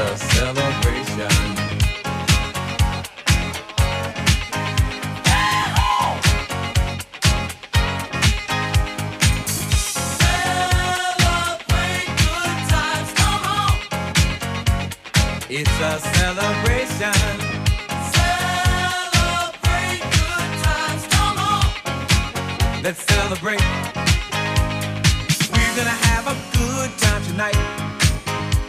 a celebration. It's a celebration. Celebrate good times, come on. Let's celebrate. We're gonna have a good time tonight.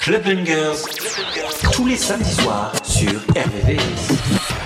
Club Bungers, tous les samedis soirs sur RVVS.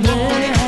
yeah.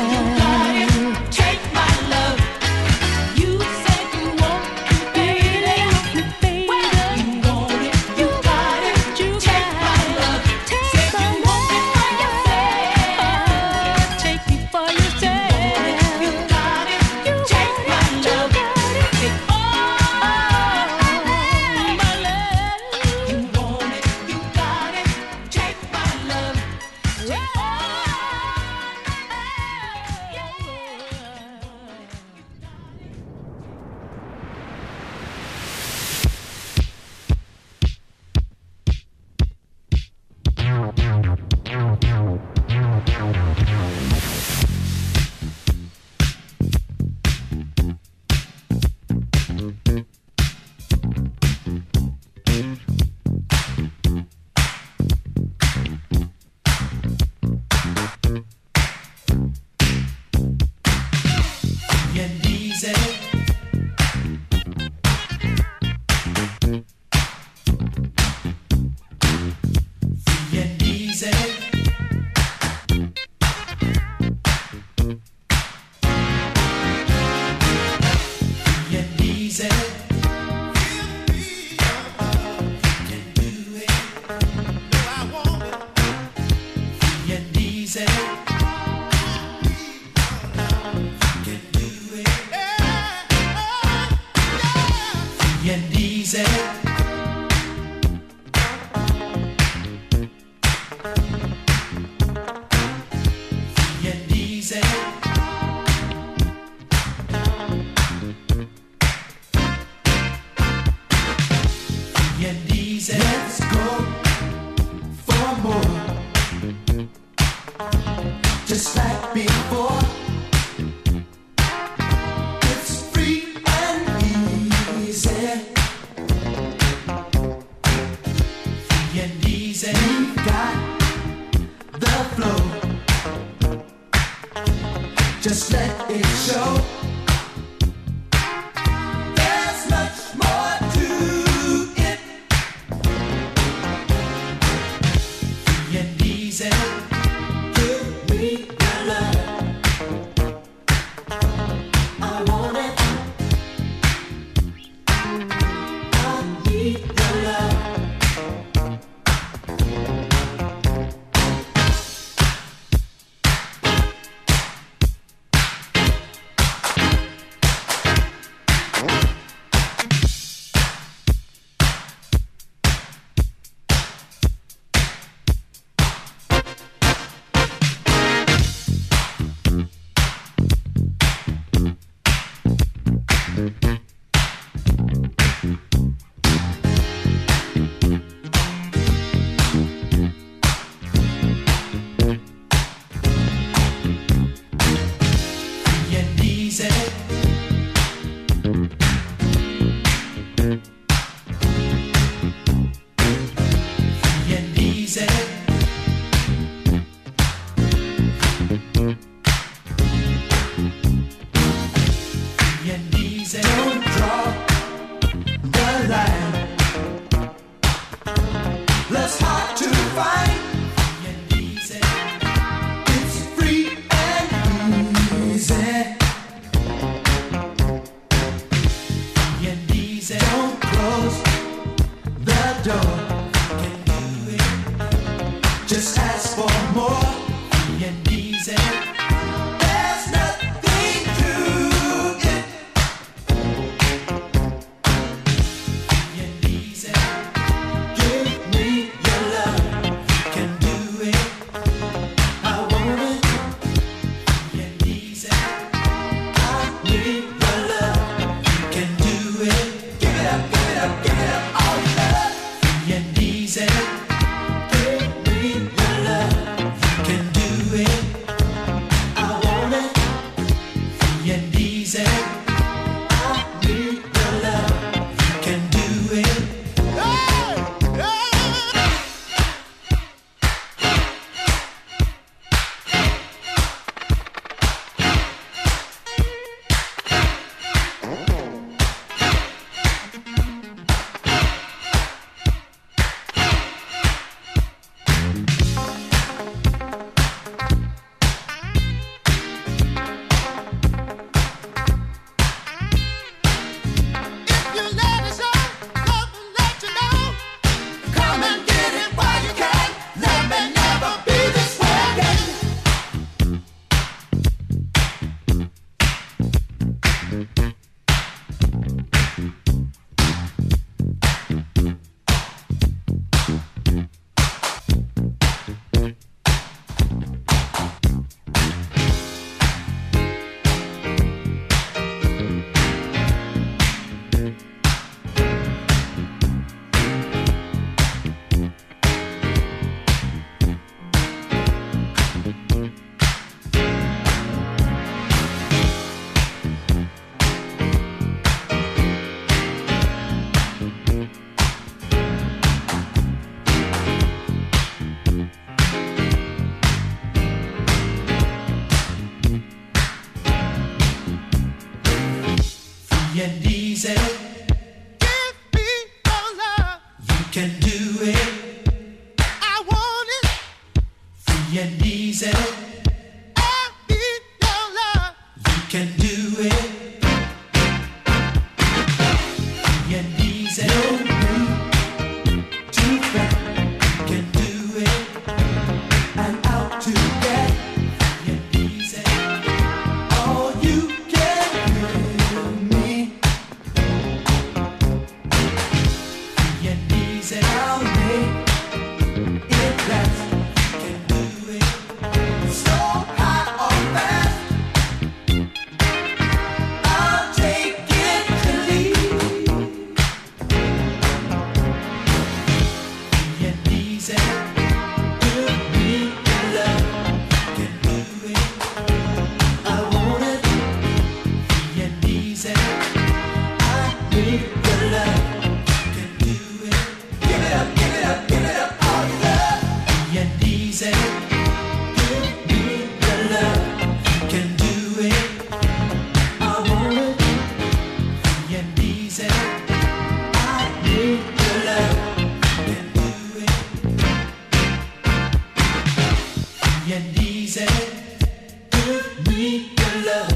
need your love.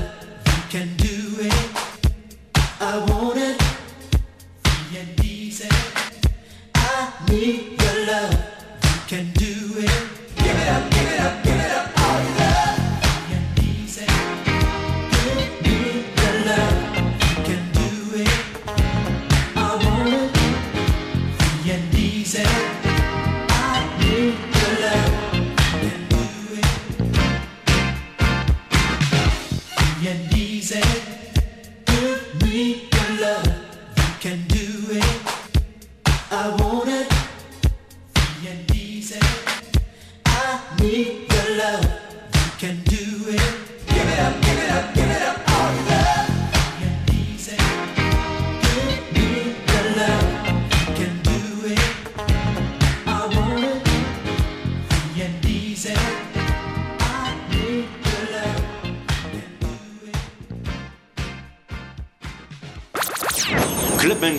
You can do